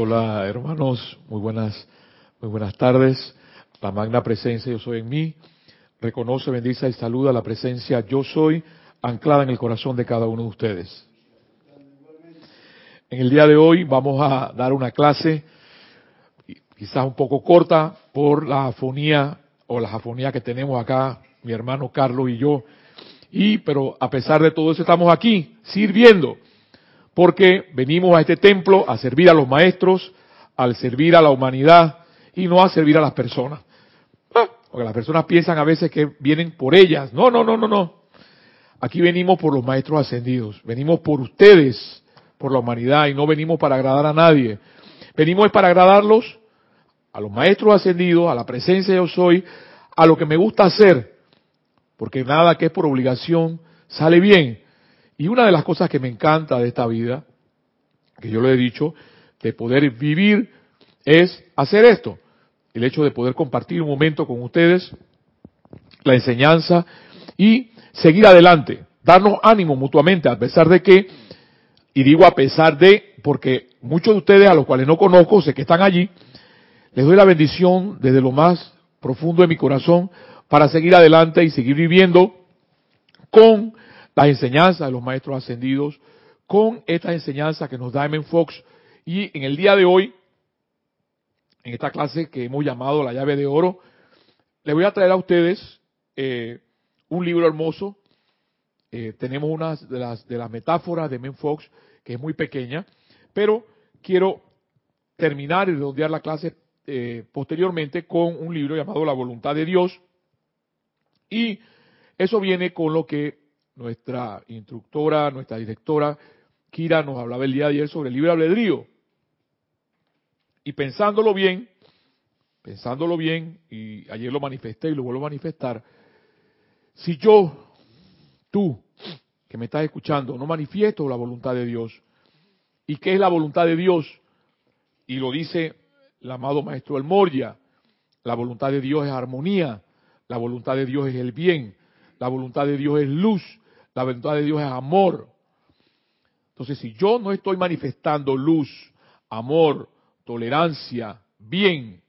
Hola hermanos, muy buenas, muy buenas tardes. La magna presencia yo soy en mí. Reconoce, bendice y saluda la presencia yo soy anclada en el corazón de cada uno de ustedes. En el día de hoy vamos a dar una clase quizás un poco corta por la afonía o la afonía que tenemos acá mi hermano Carlos y yo. Y pero a pesar de todo eso estamos aquí sirviendo porque venimos a este templo a servir a los maestros, al servir a la humanidad y no a servir a las personas. Ah, porque las personas piensan a veces que vienen por ellas. No, no, no, no, no. Aquí venimos por los maestros ascendidos. Venimos por ustedes, por la humanidad y no venimos para agradar a nadie. Venimos para agradarlos a los maestros ascendidos, a la presencia yo soy, a lo que me gusta hacer. Porque nada que es por obligación sale bien. Y una de las cosas que me encanta de esta vida, que yo lo he dicho, de poder vivir, es hacer esto. El hecho de poder compartir un momento con ustedes, la enseñanza y seguir adelante, darnos ánimo mutuamente, a pesar de que, y digo a pesar de, porque muchos de ustedes a los cuales no conozco, sé que están allí, les doy la bendición desde lo más profundo de mi corazón para seguir adelante y seguir viviendo con las enseñanzas de los maestros ascendidos, con esta enseñanza que nos da M. Fox. Y en el día de hoy, en esta clase que hemos llamado La llave de oro, le voy a traer a ustedes eh, un libro hermoso. Eh, tenemos una de las, de las metáforas de M. Fox, que es muy pequeña, pero quiero terminar y redondear la clase eh, posteriormente con un libro llamado La voluntad de Dios. Y eso viene con lo que nuestra instructora, nuestra directora, Kira, nos hablaba el día de ayer sobre el libre albedrío. Y pensándolo bien, pensándolo bien, y ayer lo manifesté y lo vuelvo a manifestar, si yo, tú, que me estás escuchando, no manifiesto la voluntad de Dios, ¿y qué es la voluntad de Dios? Y lo dice el amado Maestro El Moria, la voluntad de Dios es armonía, la voluntad de Dios es el bien, la voluntad de Dios es luz, la voluntad de Dios es amor. Entonces, si yo no estoy manifestando luz, amor, tolerancia, bien,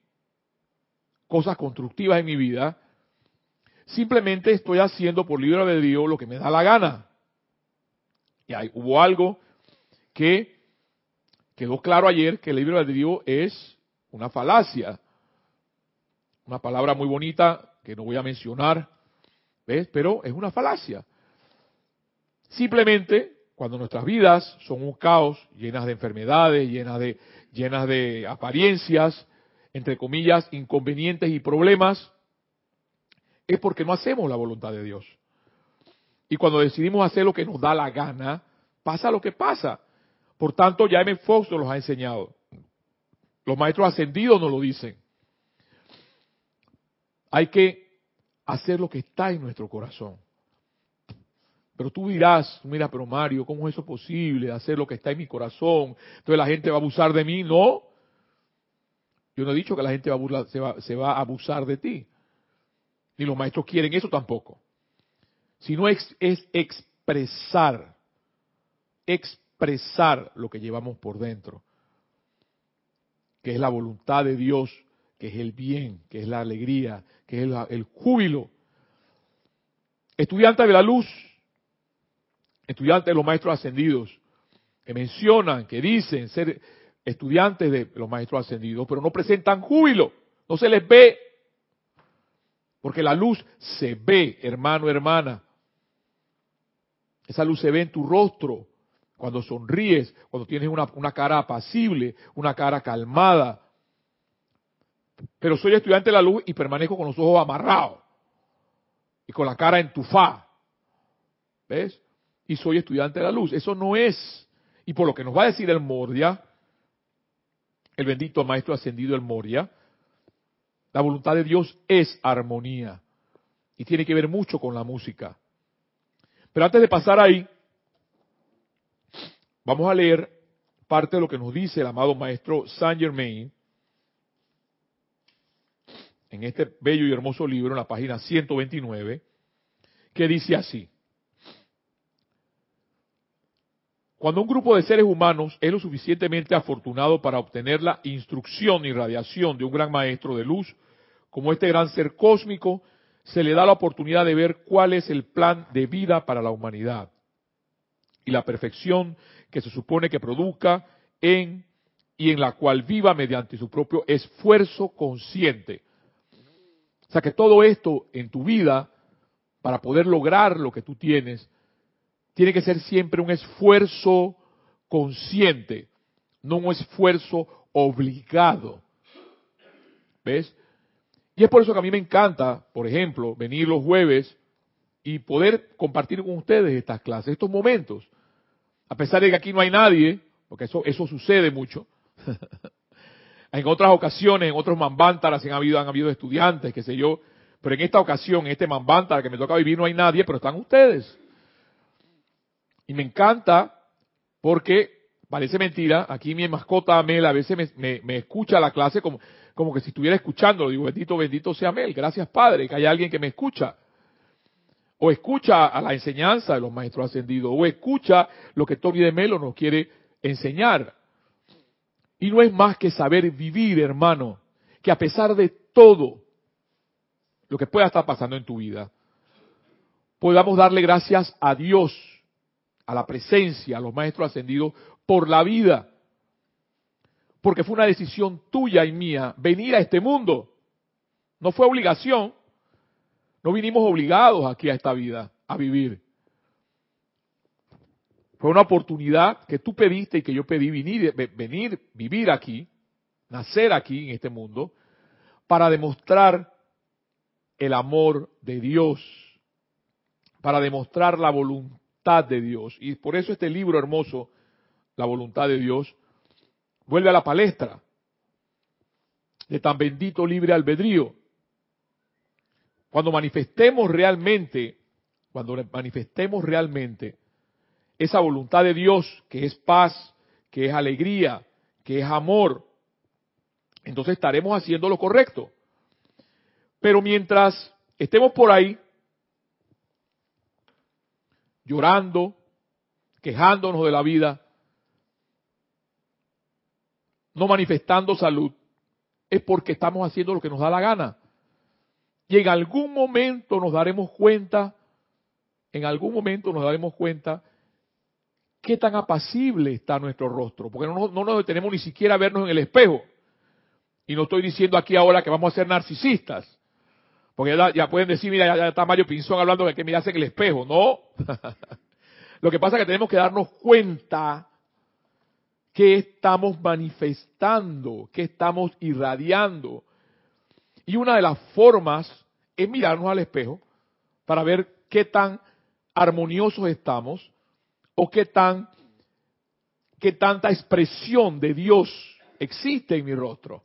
cosas constructivas en mi vida, simplemente estoy haciendo por libre albedrío lo que me da la gana. Y hay, hubo algo que quedó claro ayer, que el libre albedrío es una falacia. Una palabra muy bonita que no voy a mencionar, ¿ves? Pero es una falacia. Simplemente, cuando nuestras vidas son un caos, llenas de enfermedades, llenas de, llenas de apariencias, entre comillas, inconvenientes y problemas, es porque no hacemos la voluntad de Dios. Y cuando decidimos hacer lo que nos da la gana, pasa lo que pasa. Por tanto, ya M. Fox nos los ha enseñado. Los maestros ascendidos nos lo dicen. Hay que hacer lo que está en nuestro corazón. Pero tú dirás, mira, pero Mario, ¿cómo es eso posible? Hacer lo que está en mi corazón. Entonces la gente va a abusar de mí. No. Yo no he dicho que la gente va a se, va, se, va, a abusar de ti. Ni los maestros quieren eso tampoco. Sino es, es expresar, expresar lo que llevamos por dentro. Que es la voluntad de Dios, que es el bien, que es la alegría, que es el, el júbilo. Estudiante de la luz, estudiantes de los maestros ascendidos, que mencionan, que dicen ser estudiantes de los maestros ascendidos, pero no presentan júbilo, no se les ve, porque la luz se ve, hermano, hermana. Esa luz se ve en tu rostro, cuando sonríes, cuando tienes una, cara apacible, una cara calmada. Pero soy estudiante de la luz y permanezco con los ojos amarrados y con la cara entufada. ¿Ves? Y soy estudiante de la luz. Eso no es. Y por lo que nos va a decir el Moria, el bendito maestro ascendido el Moria, la voluntad de Dios es armonía. Y tiene que ver mucho con la música. Pero antes de pasar ahí, vamos a leer parte de lo que nos dice el amado maestro Saint Germain en este bello y hermoso libro, en la página 129, que dice así. Cuando un grupo de seres humanos es lo suficientemente afortunado para obtener la instrucción y radiación de un gran maestro de luz, como este gran ser cósmico, se le da la oportunidad de ver cuál es el plan de vida para la humanidad y la perfección que se supone que produzca en y en la cual viva mediante su propio esfuerzo consciente. O sea que todo esto en tu vida, para poder lograr lo que tú tienes, tiene que ser siempre un esfuerzo consciente, no un esfuerzo obligado. ¿Ves? Y es por eso que a mí me encanta, por ejemplo, venir los jueves y poder compartir con ustedes estas clases, estos momentos. A pesar de que aquí no hay nadie, porque eso, eso sucede mucho. en otras ocasiones, en otros mambántaras han habido, han habido estudiantes, qué sé yo, pero en esta ocasión, en este mambántara que me toca vivir, no hay nadie, pero están ustedes. Y me encanta porque parece mentira, aquí mi mascota Mel a veces me, me escucha la clase como, como que si estuviera escuchando, digo, bendito, bendito sea Mel, gracias Padre, que haya alguien que me escucha. O escucha a la enseñanza de los maestros ascendidos, o escucha lo que Tony de Melo nos quiere enseñar. Y no es más que saber vivir, hermano, que a pesar de todo lo que pueda estar pasando en tu vida, podamos darle gracias a Dios, a la presencia, a los maestros ascendidos, por la vida porque fue una decisión tuya y mía venir a este mundo. No fue obligación. No vinimos obligados aquí a esta vida a vivir. Fue una oportunidad que tú pediste y que yo pedí venir, venir, vivir aquí, nacer aquí en este mundo, para demostrar el amor de Dios, para demostrar la voluntad de Dios. Y por eso este libro hermoso, La voluntad de Dios, vuelve a la palestra de tan bendito libre albedrío. Cuando manifestemos realmente, cuando manifestemos realmente esa voluntad de Dios, que es paz, que es alegría, que es amor, entonces estaremos haciendo lo correcto. Pero mientras estemos por ahí, llorando, quejándonos de la vida, no manifestando salud, es porque estamos haciendo lo que nos da la gana. Y en algún momento nos daremos cuenta, en algún momento nos daremos cuenta qué tan apacible está nuestro rostro, porque no, nos detenemos ni siquiera a vernos en el espejo. Y no estoy diciendo aquí ahora que vamos a ser narcisistas, porque ya, pueden decir, mira, ya, está Mario Pinzón hablando de que mirarse en el espejo. No. Lo que pasa es que tenemos que darnos cuenta qué estamos manifestando, qué estamos irradiando. Y una de las formas es mirarnos al espejo para ver qué tan armoniosos estamos o qué tan qué tanta expresión de Dios existe en mi rostro.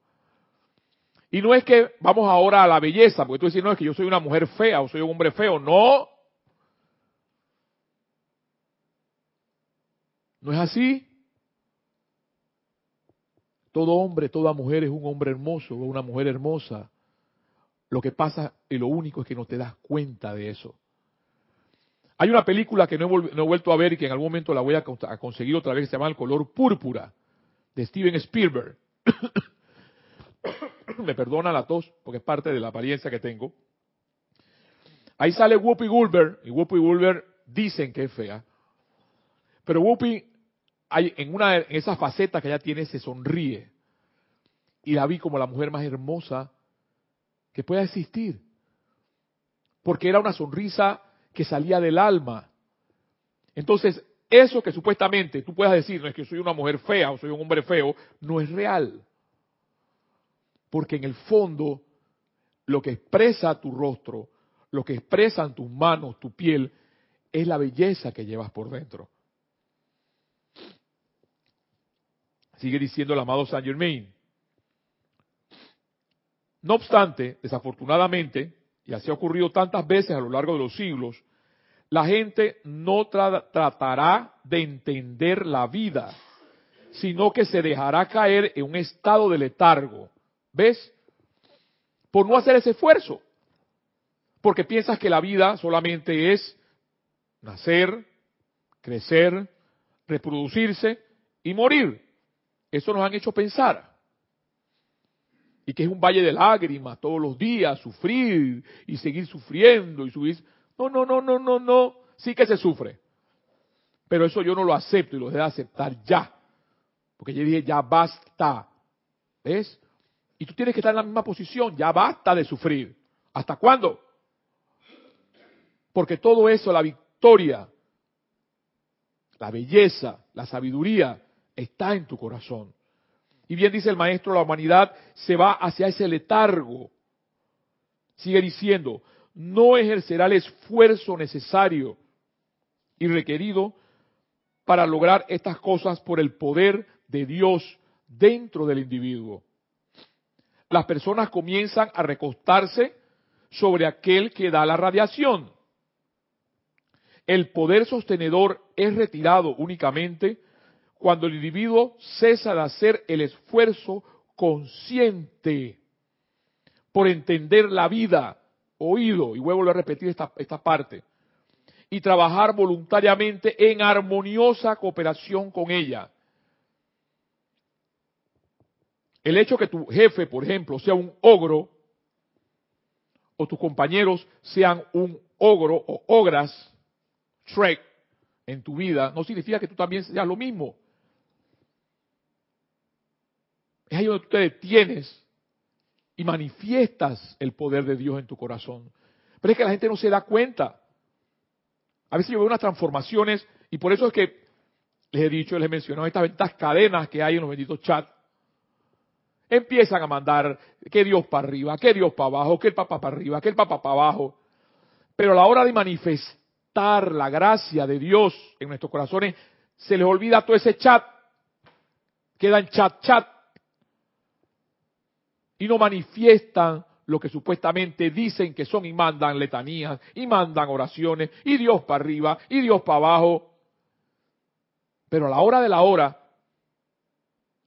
Y no es que vamos ahora a la belleza, porque tú dices, no es que yo soy una mujer fea o soy un hombre feo, no. No es así. Todo hombre, toda mujer es un hombre hermoso o una mujer hermosa. Lo que pasa y lo único es que no te das cuenta de eso. Hay una película que no he, vuelto a ver y que en algún momento la voy a, conseguir otra vez, se llama El color púrpura, de Steven Spielberg. Me perdona la tos, porque es parte de la apariencia que tengo. Ahí sale Whoopi Goldberg, y Whoopi Goldberg dicen que es fea. Pero Whoopi en una de esas facetas que ella tiene, se sonríe. Y la vi como la mujer más hermosa que pueda existir. Porque era una sonrisa que salía del alma. Entonces, eso que supuestamente tú puedas decir, no es que soy una mujer fea o soy un hombre feo, no es real. Porque en el fondo, lo que expresa tu rostro, lo que expresan tus manos, tu piel, es la belleza que llevas por dentro. Sigue diciendo el amado Saint Germain. No obstante, desafortunadamente, y así ha ocurrido tantas veces a lo largo de los siglos, la gente no tratará de entender la vida, sino que se dejará caer en un estado de letargo. ¿Ves? Por no hacer ese esfuerzo. Porque piensas que la vida solamente es nacer, crecer, reproducirse y morir. Eso nos han hecho pensar. Y que es un valle de lágrimas todos los días, sufrir y seguir sufriendo y subir. No, no, no, no, no, no. Sí que se sufre. Pero eso yo no lo acepto y lo debo aceptar ya. Porque yo dije, ya basta. ¿Ves? Y tú tienes que estar en la misma posición, ya basta de sufrir. ¿Hasta cuándo? Porque todo eso, la victoria, la belleza, la sabiduría, está en tu corazón. Y bien dice el maestro, la humanidad se va hacia ese letargo. Sigue diciendo, no ejercerá el esfuerzo necesario y requerido para lograr estas cosas por el poder de Dios dentro del individuo. Las personas comienzan a recostarse sobre aquel que da la radiación. El poder sostenedor es retirado únicamente cuando el individuo cesa de hacer el esfuerzo consciente por entender la vida, oído, y vuelvo a repetir esta, esta parte, y trabajar voluntariamente en armoniosa cooperación con ella. El hecho que tu jefe, por ejemplo, sea un ogro, o tus compañeros sean un ogro o ogras, Shrek, en tu vida, no significa que tú también seas lo mismo. Es ahí donde tú te detienes y manifiestas el poder de Dios en tu corazón. Pero es que la gente no se da cuenta. A veces yo veo unas transformaciones y por eso es que les he dicho, les he mencionado estas, estas cadenas que hay en los benditos chats. Empiezan a mandar que Dios para arriba, que Dios para abajo, que el Papa para arriba, que el Papa para abajo. Pero a la hora de manifestar la gracia de Dios en nuestros corazones, se les olvida todo ese chat. Queda en chat, chat y no manifiestan lo que supuestamente dicen que son y mandan letanías y mandan oraciones y Dios para arriba y Dios para abajo. Pero a la hora de la hora,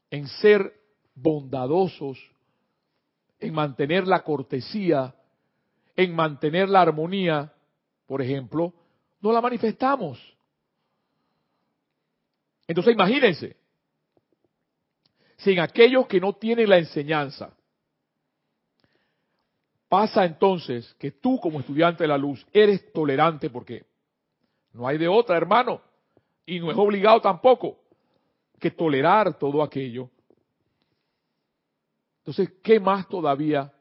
en ser bondadosos, en mantener la cortesía, en mantener la armonía, por ejemplo, no la manifestamos. Entonces imagínense, si en aquellos que no tienen la enseñanza, Pasa entonces que tú como estudiante de la luz eres tolerante porque no hay de otra, hermano, y no es obligado tampoco que tolerar todo aquello. Entonces, ¿qué más todavía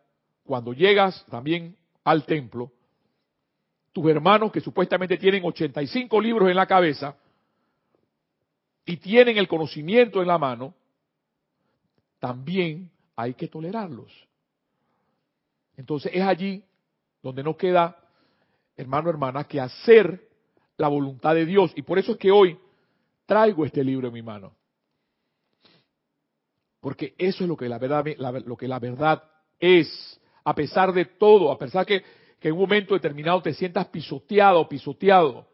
cuando llegas también al templo? Tus hermanos que supuestamente tienen 85 libros en la cabeza y tienen el conocimiento en la mano, también hay que tolerarlos. Entonces es allí donde no queda, hermano, hermana, que hacer la voluntad de Dios. Y por eso es que hoy traigo este libro en mi mano. Porque eso es lo que la verdad, lo que la verdad es. A pesar de todo, a pesar que, que en un momento determinado te sientas pisoteado pisoteado.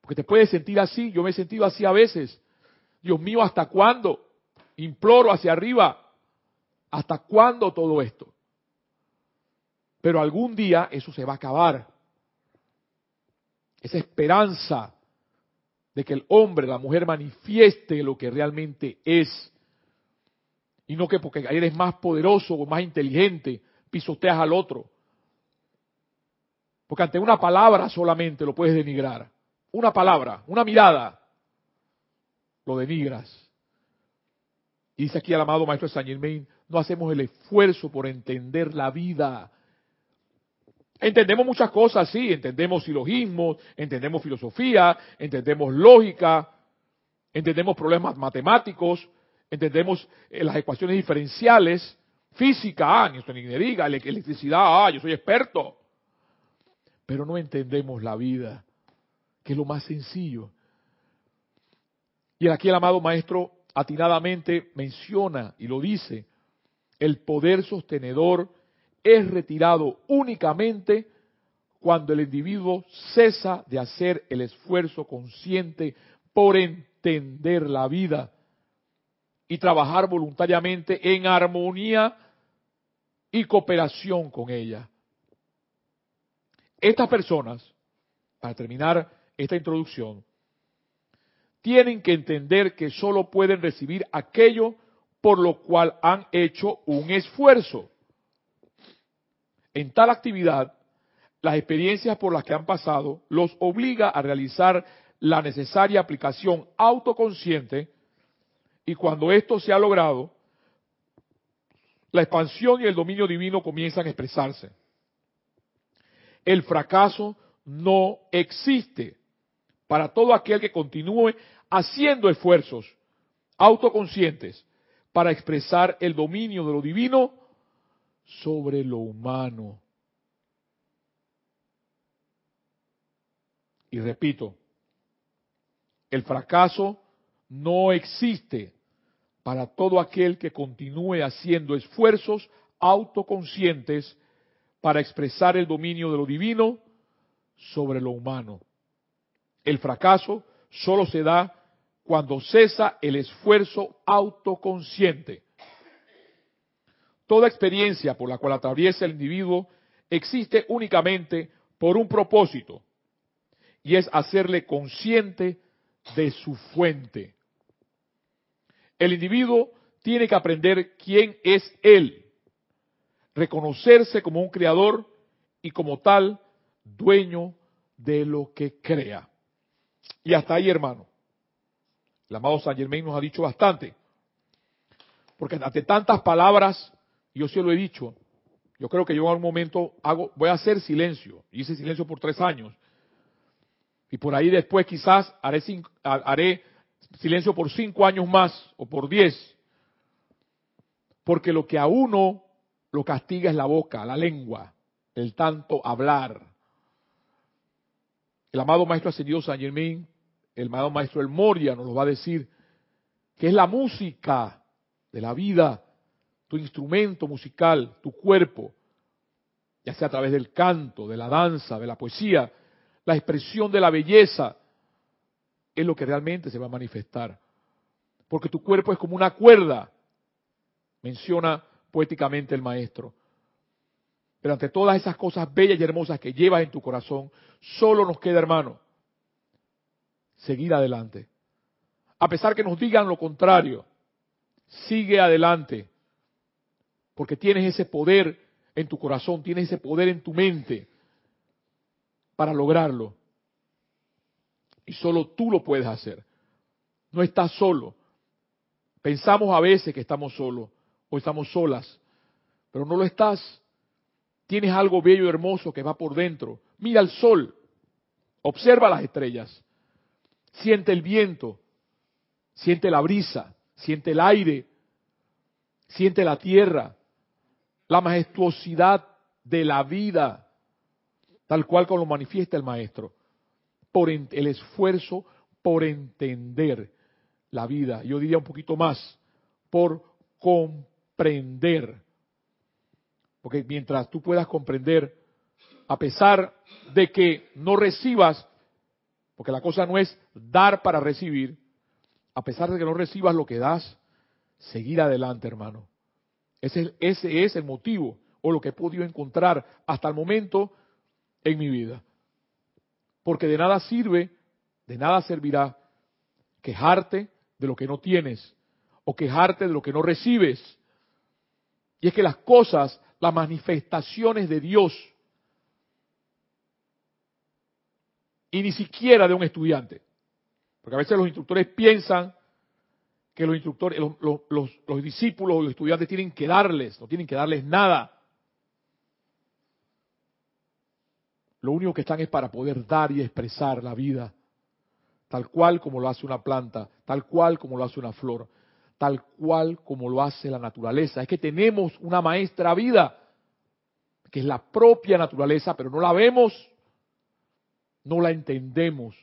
Porque te puedes sentir así, yo me he sentido así a veces. Dios mío, ¿hasta cuándo? Imploro hacia arriba. ¿Hasta cuándo todo esto? Pero algún día eso se va a acabar. Esa esperanza de que el hombre, la mujer manifieste lo que realmente es. Y no que porque eres más poderoso o más inteligente, pisoteas al otro. Porque ante una palabra solamente lo puedes denigrar. Una palabra, una mirada, lo denigras. Y dice aquí el amado maestro Saint Germain, no hacemos el esfuerzo por entender la vida, Entendemos muchas cosas, sí, entendemos silogismos, entendemos filosofía, entendemos lógica, entendemos problemas matemáticos, entendemos eh, las ecuaciones diferenciales, física, ah, ni ni diga, electricidad, ah, yo soy experto. Pero no entendemos la vida, que es lo más sencillo. Y aquí el amado maestro atinadamente menciona y lo dice, el poder sostenedor es retirado únicamente cuando el individuo cesa de hacer el esfuerzo consciente por entender la vida y trabajar voluntariamente en armonía y cooperación con ella. Estas personas, para terminar esta introducción, tienen que entender que solo pueden recibir aquello por lo cual han hecho un esfuerzo. En tal actividad, las experiencias por las que han pasado los obliga a realizar la necesaria aplicación autoconsciente y cuando esto se ha logrado, la expansión y el dominio divino comienzan a expresarse. El fracaso no existe para todo aquel que continúe haciendo esfuerzos autoconscientes para expresar el dominio de lo divino sobre lo humano. Y repito, el fracaso no existe para todo aquel que continúe haciendo esfuerzos autoconscientes para expresar el dominio de lo divino sobre lo humano. El fracaso solo se da cuando cesa el esfuerzo autoconsciente. Toda experiencia por la cual atraviesa el individuo existe únicamente por un propósito, y es hacerle consciente de su fuente. El individuo tiene que aprender quién es él, reconocerse como un creador y como tal dueño de lo que crea. Y hasta ahí, hermano. El amado San Germain nos ha dicho bastante. Porque ante tantas palabras, yo se lo he dicho, yo creo que yo en algún momento hago, voy a hacer silencio. Hice silencio por tres años. Y por ahí después quizás haré, haré silencio por cinco años más o por diez. Porque lo que a uno lo castiga es la boca, la lengua, el tanto hablar. El amado Maestro Ascendido San Germain, el amado Maestro El Moria nos lo va a decir, que es la música de la vida, tu instrumento musical, tu cuerpo, ya sea a través del canto, de la danza, de la poesía, la expresión de la belleza, es lo que realmente se va a manifestar. Porque tu cuerpo es como una cuerda, menciona poéticamente el maestro. Pero ante todas esas cosas bellas y hermosas que llevas en tu corazón, solo nos queda, hermano, seguir adelante. A pesar que nos digan lo contrario, sigue adelante. Porque tienes ese poder en tu corazón, tienes ese poder en tu mente para lograrlo. Y solo tú lo puedes hacer. No estás solo. Pensamos a veces que estamos solos o estamos solas, pero no lo estás. Tienes algo bello y hermoso que va por dentro. Mira el sol, observa las estrellas, siente el viento, siente la brisa, siente el aire, siente la tierra, la majestuosidad de la vida tal cual como lo manifiesta el maestro, el esfuerzo por entender la vida. Yo diría un poquito más, por comprender. Porque mientras tú puedas comprender, a pesar de que no recibas, porque la cosa no es dar para recibir, a pesar de que no recibas lo que das, seguir adelante, hermano. Ese, ese es el motivo o lo que he podido encontrar hasta el momento en mi vida. Porque de nada sirve, de nada servirá quejarte de lo que no tienes o quejarte de lo que no recibes. Y es que las cosas, las manifestaciones de Dios, y ni siquiera de un estudiante, porque a veces los instructores piensan que los instructores, los, los, los discípulos o los estudiantes tienen que darles, no tienen que darles nada. Lo único que están es para poder dar y expresar la vida, tal cual como lo hace una planta, tal cual como lo hace una flor, tal cual como lo hace la naturaleza. Es que tenemos una maestra vida, que es la propia naturaleza, pero no la vemos, no la entendemos,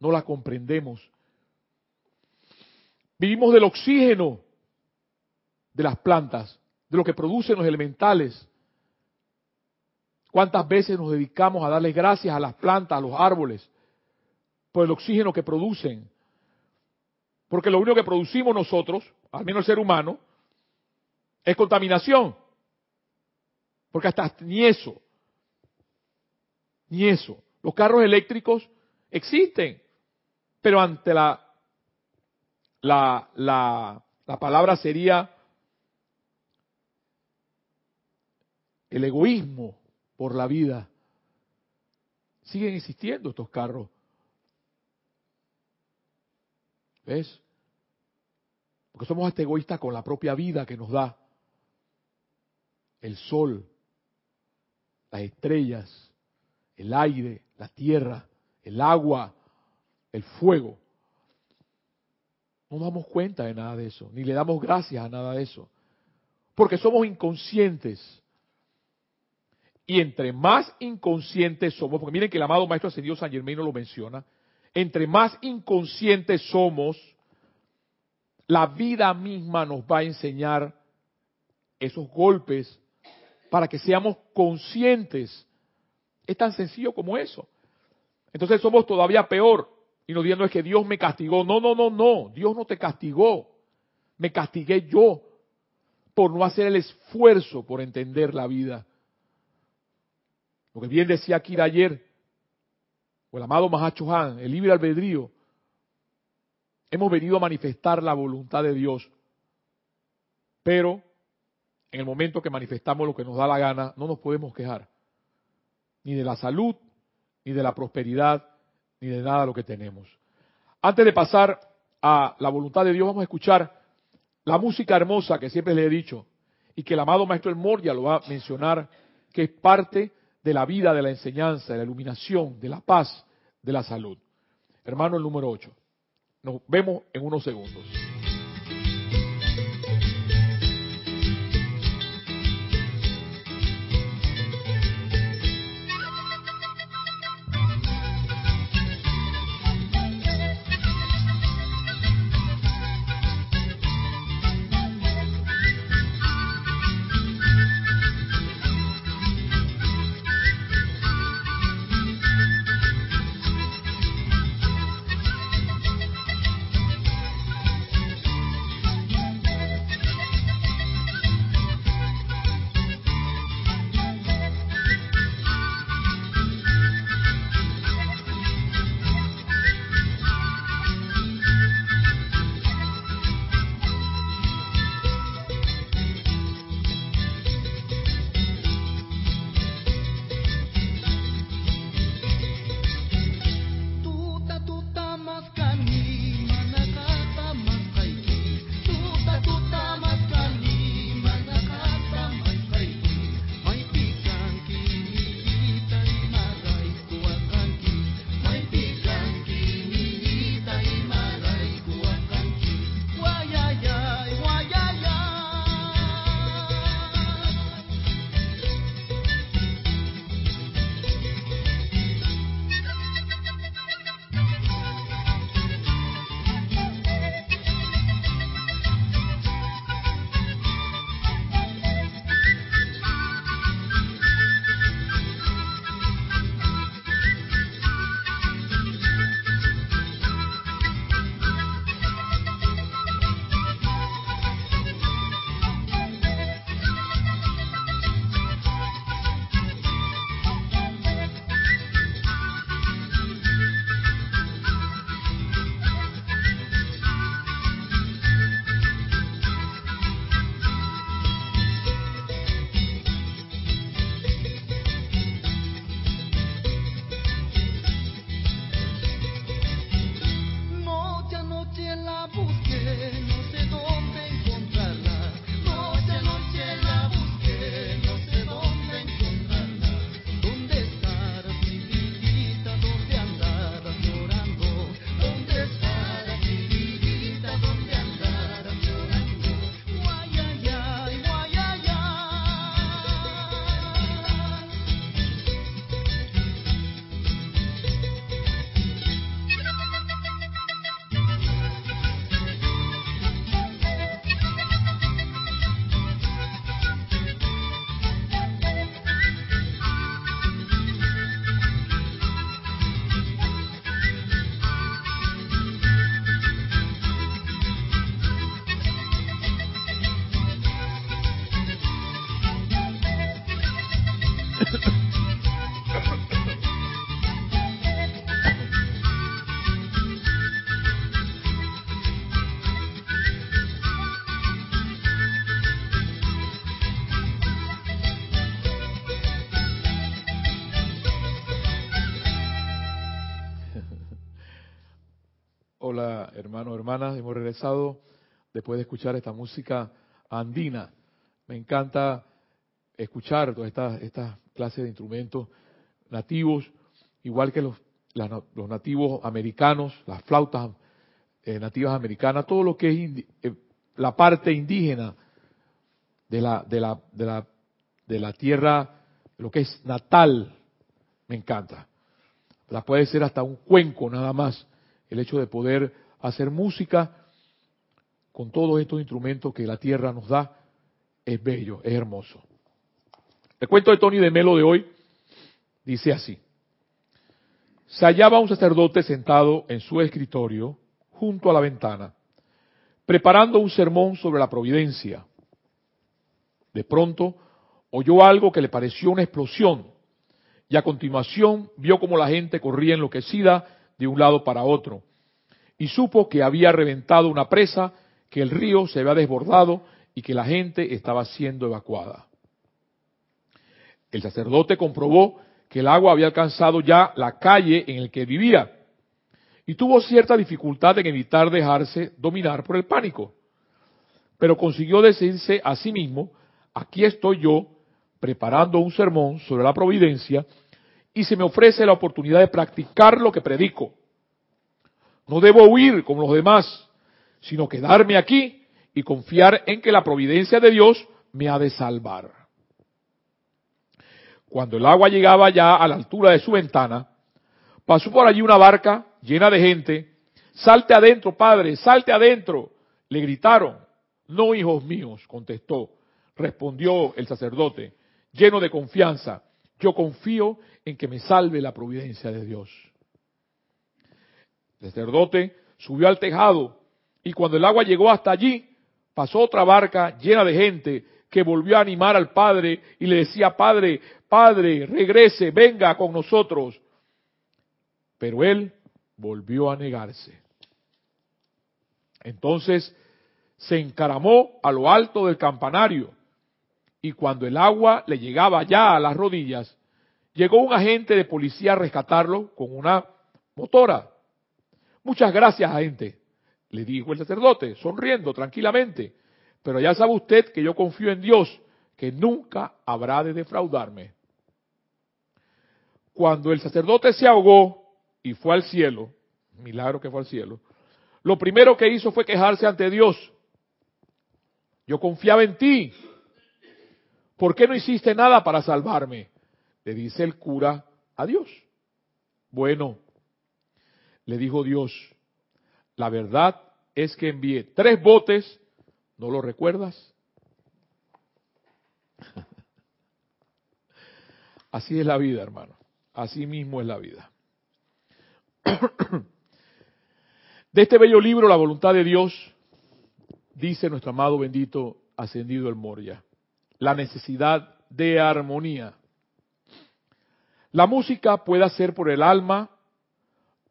no la comprendemos. Vivimos del oxígeno de las plantas, de lo que producen los elementales, ¿Cuántas veces nos dedicamos a darle gracias a las plantas, a los árboles, por el oxígeno que producen? Porque lo único que producimos nosotros, al menos el ser humano, es contaminación. Porque hasta ni eso, ni eso. Los carros eléctricos existen, pero ante la la, la, la palabra sería el egoísmo por la vida. Siguen existiendo estos carros. ¿Ves? Porque somos hasta egoístas con la propia vida que nos da el sol, las estrellas, el aire, la tierra, el agua, el fuego. No damos cuenta de nada de eso, ni le damos gracias a nada de eso. Porque somos inconscientes. Y entre más inconscientes somos, porque miren que el amado Maestro Ascendido San Germain lo menciona, entre más inconscientes somos, la vida misma nos va a enseñar esos golpes para que seamos conscientes. Es tan sencillo como eso. Entonces somos todavía peor. Y nos diciendo es que Dios me castigó. No, no, no, no. Dios no te castigó. Me castigué yo por no hacer el esfuerzo por entender la vida. Que bien decía Akira ayer, o el amado Mahacho Han, el libre albedrío, Hemos venido a manifestar la voluntad de Dios, pero en el momento que manifestamos lo que nos da la gana, no nos podemos quejar, ni de la salud, ni de la prosperidad, ni de nada de lo que tenemos. Antes de pasar a la voluntad de Dios, vamos a escuchar la música hermosa que siempre le he dicho y que el amado Maestro El Moria lo va a mencionar, que es parte de la vida, de la enseñanza, de la iluminación, de la paz, de la salud. Hermano, el número 8. Nos vemos en unos segundos. Hermanos, hermanas. Hemos regresado después de escuchar esta música andina. Me encanta escuchar todas estas, estas clases de instrumentos nativos, igual que los, los nativos americanos, las flautas eh, nativas americanas, todo lo que es eh, la parte indígena de la, de la, de la, de la tierra, lo que es natal, me encanta. La puede ser hasta un cuenco nada más, el hecho de poder hacer música con todos estos instrumentos que la tierra nos da, es bello, es hermoso. El cuento de Tony de Melo de hoy dice así. Se hallaba un sacerdote sentado en su escritorio junto a la ventana, preparando un sermón sobre la providencia. De pronto oyó algo que le pareció una explosión y a continuación vio como la gente corría enloquecida de un lado para otro y supo que había reventado una presa, que el río se había desbordado y que la gente estaba siendo evacuada. El sacerdote comprobó que el agua había alcanzado ya la calle en el que vivía y tuvo cierta dificultad en evitar dejarse dominar por el pánico. Pero consiguió decirse a sí mismo, aquí estoy yo preparando un sermón sobre la providencia y se me ofrece la oportunidad de practicar lo que predico. No debo huir como los demás, sino quedarme aquí y confiar en que la providencia de Dios me ha de salvar. Cuando el agua llegaba ya a la altura de su ventana, pasó por allí una barca llena de gente. Salte adentro, padre, salte adentro. Le gritaron. No, hijos míos, contestó. Respondió el sacerdote, lleno de confianza. Yo confío en que me salve la providencia de Dios. El sacerdote subió al tejado y cuando el agua llegó hasta allí, pasó otra barca llena de gente que volvió a animar al padre y le decía, padre, padre, regrese, venga con nosotros. Pero él volvió a negarse. Entonces se encaramó a lo alto del campanario y cuando el agua le llegaba ya a las rodillas, llegó un agente de policía a rescatarlo con una motora. Muchas gracias, agente, le dijo el sacerdote, sonriendo tranquilamente. Pero ya sabe usted que yo confío en Dios, que nunca habrá de defraudarme. Cuando el sacerdote se ahogó y fue al cielo, milagro que fue al cielo, lo primero que hizo fue quejarse ante Dios. Yo confiaba en ti. ¿Por qué no hiciste nada para salvarme? Le dice el cura a Dios. Bueno, le dijo Dios, la verdad es que envié tres botes, ¿no lo recuerdas? Así es la vida, hermano. Así mismo es la vida. De este bello libro, La voluntad de Dios, dice nuestro amado bendito ascendido el Moria, la necesidad de armonía. La música puede hacer por el alma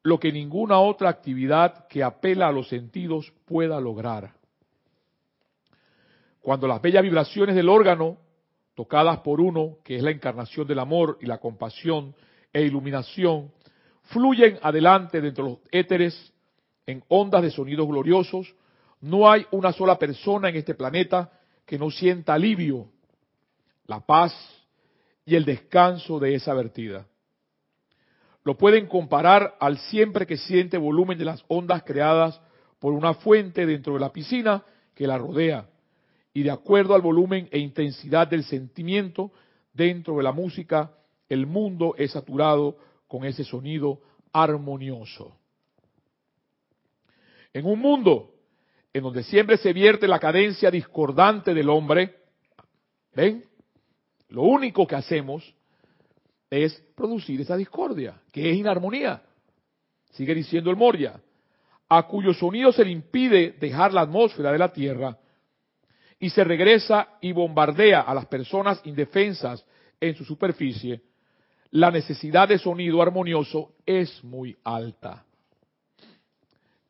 lo que ninguna otra actividad que apela a los sentidos pueda lograr. Cuando las bellas vibraciones del órgano, tocadas por uno, que es la encarnación del amor y la compasión e iluminación, fluyen adelante dentro de los éteres en ondas de sonidos gloriosos, no hay una sola persona en este planeta que no sienta alivio, la paz y el descanso de esa vertida. Lo pueden comparar al siempre que siente volumen de las ondas creadas por una fuente dentro de la piscina que la rodea. Y de acuerdo al volumen e intensidad del sentimiento dentro de la música, el mundo es saturado con ese sonido armonioso. En un mundo en donde siempre se vierte la cadencia discordante del hombre, ¿ven? Lo único que hacemos es producir esa discordia, que es inarmonía. Sigue diciendo el Moria, a cuyo sonido se le impide dejar la atmósfera de la Tierra y se regresa y bombardea a las personas indefensas en su superficie, la necesidad de sonido armonioso es muy alta.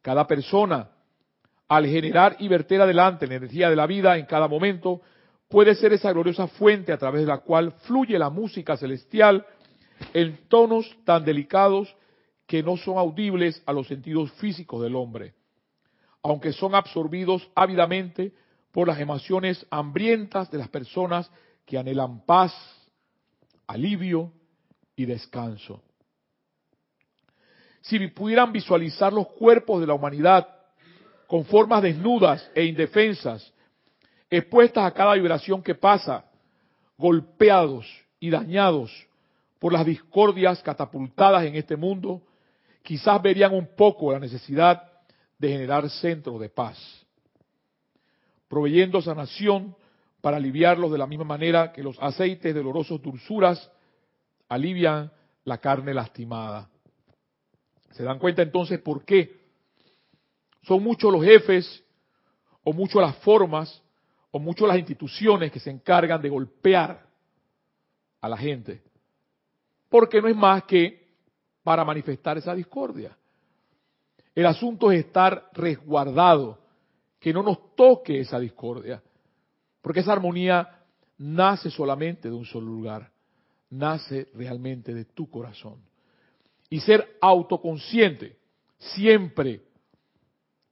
Cada persona, al generar y verter adelante la energía de la vida en cada momento, puede ser esa gloriosa fuente a través de la cual fluye la música celestial en tonos tan delicados que no son audibles a los sentidos físicos del hombre, aunque son absorbidos ávidamente por las emociones hambrientas de las personas que anhelan paz, alivio y descanso. Si pudieran visualizar los cuerpos de la humanidad con formas desnudas e indefensas, expuestas a cada vibración que pasa, golpeados y dañados por las discordias catapultadas en este mundo, quizás verían un poco la necesidad de generar centros de paz, proveyendo sanación para aliviarlos de la misma manera que los aceites de dolorosos dulzuras alivian la carne lastimada. ¿Se dan cuenta entonces por qué? Son muchos los jefes o muchas las formas o muchas las instituciones que se encargan de golpear a la gente. Porque no es más que para manifestar esa discordia. El asunto es estar resguardado, que no nos toque esa discordia. Porque esa armonía nace solamente de un solo lugar, nace realmente de tu corazón. Y ser autoconsciente, siempre.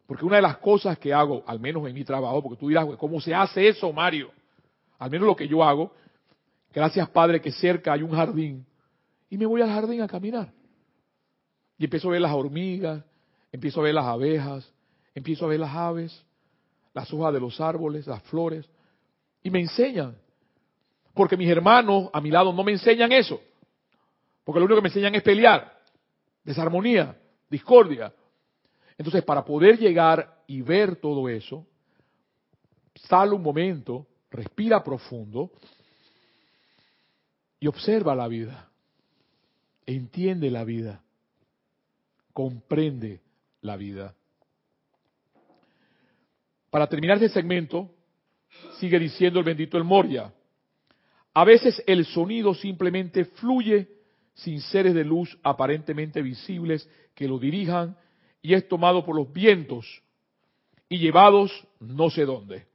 Porque una de las cosas que hago, al menos en mi trabajo, porque tú dirás, ¿cómo se hace eso, Mario? Al menos lo que yo hago, gracias Padre que cerca hay un jardín, y me voy al jardín a caminar. Y empiezo a ver las hormigas, empiezo a ver las abejas, empiezo a ver las aves, las hojas de los árboles, las flores, y me enseñan. Porque mis hermanos a mi lado no me enseñan eso. Porque lo único que me enseñan es pelear, desarmonía, discordia. Entonces, para poder llegar y ver todo eso, sale un momento, respira profundo y observa la vida. Entiende la vida. Comprende la vida. Para terminar este segmento, sigue diciendo el bendito el Moria. A veces el sonido simplemente fluye sin seres de luz aparentemente visibles que lo dirijan y es tomado por los vientos y llevados no sé dónde.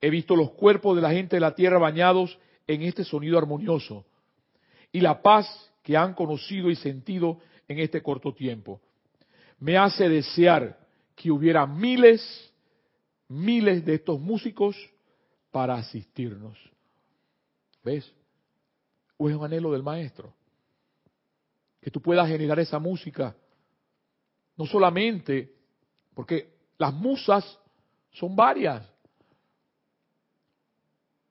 He visto los cuerpos de la gente de la tierra bañados en este sonido armonioso y la paz que han conocido y sentido en este corto tiempo. Me hace desear que hubiera miles miles de estos músicos para asistirnos. ¿Ves? O es un anhelo del maestro. Que tú puedas generar esa música. No solamente, porque las musas son varias.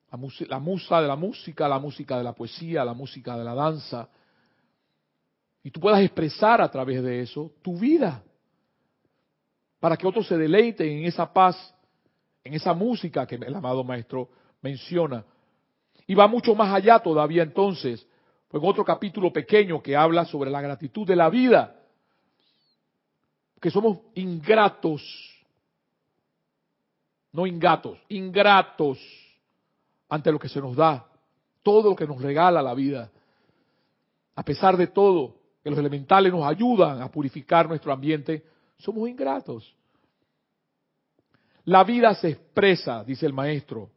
La, musa de la música, la música de la poesía, la música de la danza. Y tú puedas expresar a través de eso tu vida. Para que otros se deleiten en esa paz en esa música que el amado maestro menciona. Y va mucho más allá todavía entonces, pues en otro capítulo pequeño que habla sobre la gratitud de la vida, que somos ingratos, no ingatos, ingratos ante lo que se nos da, todo lo que nos regala la vida. A pesar de todo, que los elementales nos ayudan a purificar nuestro ambiente, somos ingratos. La vida se expresa, dice el maestro,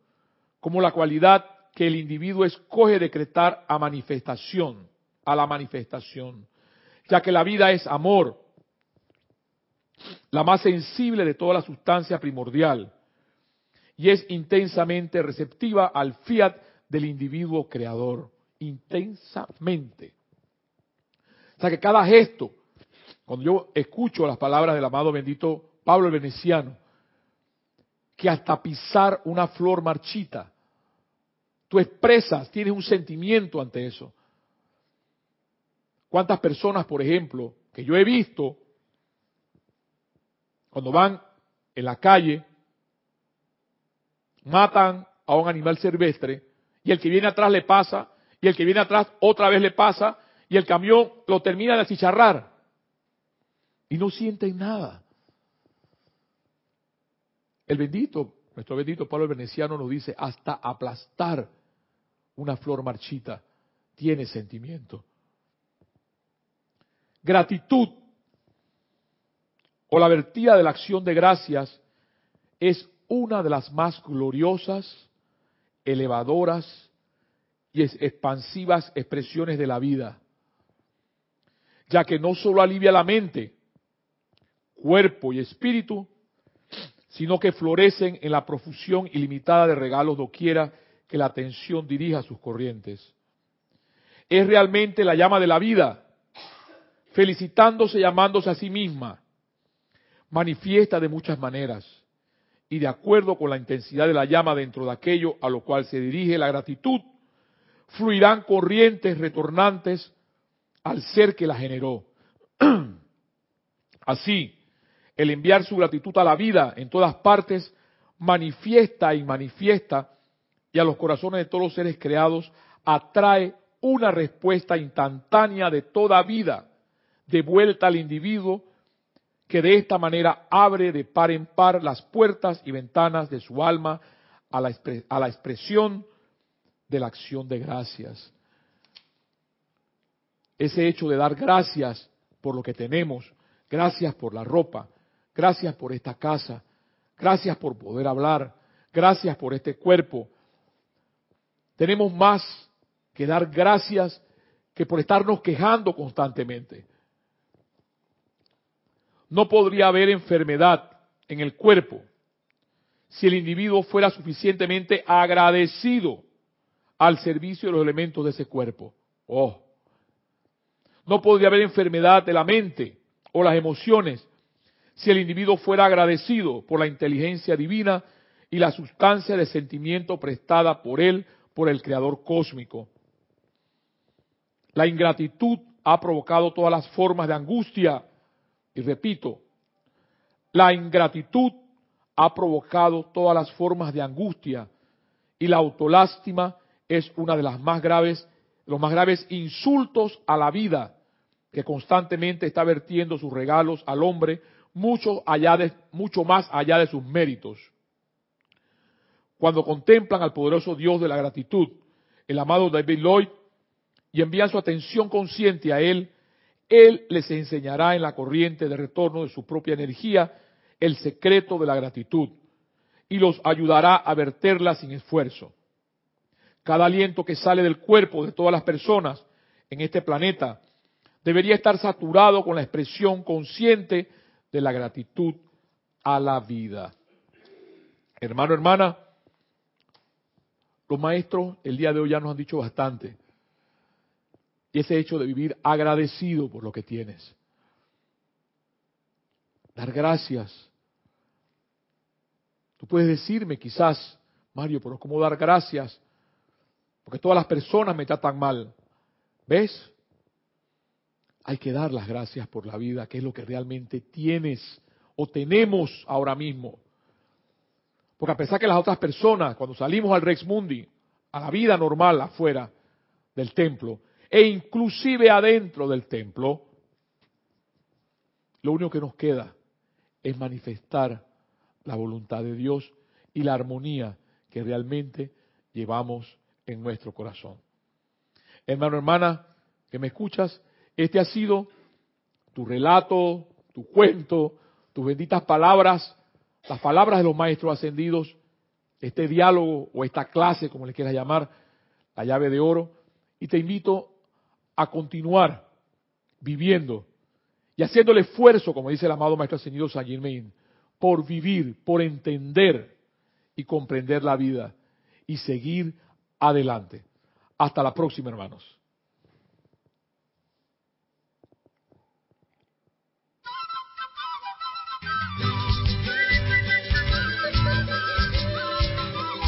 como la cualidad que el individuo escoge decretar a manifestación, a la manifestación, ya que la vida es amor, la más sensible de toda la sustancia primordial, y es intensamente receptiva al fiat del individuo creador, intensamente. O sea que cada gesto, cuando yo escucho las palabras del amado bendito Pablo el Veneciano, que hasta pisar una flor marchita. Tú expresas, tienes un sentimiento ante eso. ¿Cuántas personas, por ejemplo, que yo he visto, cuando van en la calle, matan a un animal silvestre y el que viene atrás le pasa y el que viene atrás otra vez le pasa y el camión lo termina de achicharrar y no sienten nada? El bendito, nuestro bendito Pablo el Veneciano nos dice, hasta aplastar una flor marchita tiene sentimiento. Gratitud o la vertida de la acción de gracias es una de las más gloriosas, elevadoras y expansivas expresiones de la vida, ya que no solo alivia la mente, cuerpo y espíritu, sino que florecen en la profusión ilimitada de regalos doquiera que la atención dirija sus corrientes. Es realmente la llama de la vida, felicitándose y llamándose a sí misma, manifiesta de muchas maneras y de acuerdo con la intensidad de la llama dentro de aquello a lo cual se dirige la gratitud, fluirán corrientes retornantes al ser que la generó. Así, el enviar su gratitud a la vida en todas partes manifiesta y manifiesta y a los corazones de todos los seres creados atrae una respuesta instantánea de toda vida de vuelta al individuo que de esta manera abre de par en par las puertas y ventanas de su alma a la, expresión de la acción de gracias. Ese hecho de dar gracias por lo que tenemos, gracias por la ropa, gracias por esta casa, gracias por poder hablar, gracias por este cuerpo. Tenemos más que dar gracias que por estarnos quejando constantemente. No podría haber enfermedad en el cuerpo si el individuo fuera suficientemente agradecido al servicio de los elementos de ese cuerpo. Oh. No podría haber enfermedad de la mente o las emociones si el individuo fuera agradecido por la inteligencia divina y la sustancia de sentimiento prestada por él, por el Creador cósmico. La ingratitud ha provocado todas las formas de angustia, y repito, la ingratitud ha provocado todas las formas de angustia y la autolástima es una de las más graves, los más graves insultos a la vida que constantemente está vertiendo sus regalos al hombre mucho, allá de, mucho más allá de sus méritos. Cuando contemplan al poderoso Dios de la gratitud, el amado David Lloyd, y envían su atención consciente a Él, él les enseñará en la corriente de retorno de su propia energía el secreto de la gratitud y los ayudará a verterla sin esfuerzo. Cada aliento que sale del cuerpo de todas las personas en este planeta debería estar saturado con la expresión consciente de la gratitud a la vida. Hermano, hermana, los maestros el día de hoy ya nos han dicho bastante y ese hecho de vivir agradecido por lo que tienes. Dar gracias. Tú puedes decirme quizás, Mario, pero ¿cómo dar gracias? Porque todas las personas me tratan mal. ¿Ves? Hay que dar las gracias por la vida, que es lo que realmente tienes o tenemos ahora mismo. Porque a pesar que las otras personas, cuando salimos al Rex Mundi, a la vida normal afuera del templo, e inclusive adentro del templo, lo único que nos queda es manifestar la voluntad de Dios y la armonía que realmente llevamos en nuestro corazón. Hermano, hermana, que me escuchas, este ha sido tu relato, tu cuento, tus benditas palabras, las palabras de los maestros ascendidos, este diálogo o esta clase, como le quieras llamar, la llave de oro, y te invito a continuar viviendo y haciendo el esfuerzo, como dice el amado Maestro Ascendido San Germain, por vivir, por entender y comprender la vida y seguir adelante. Hasta la próxima, hermanos.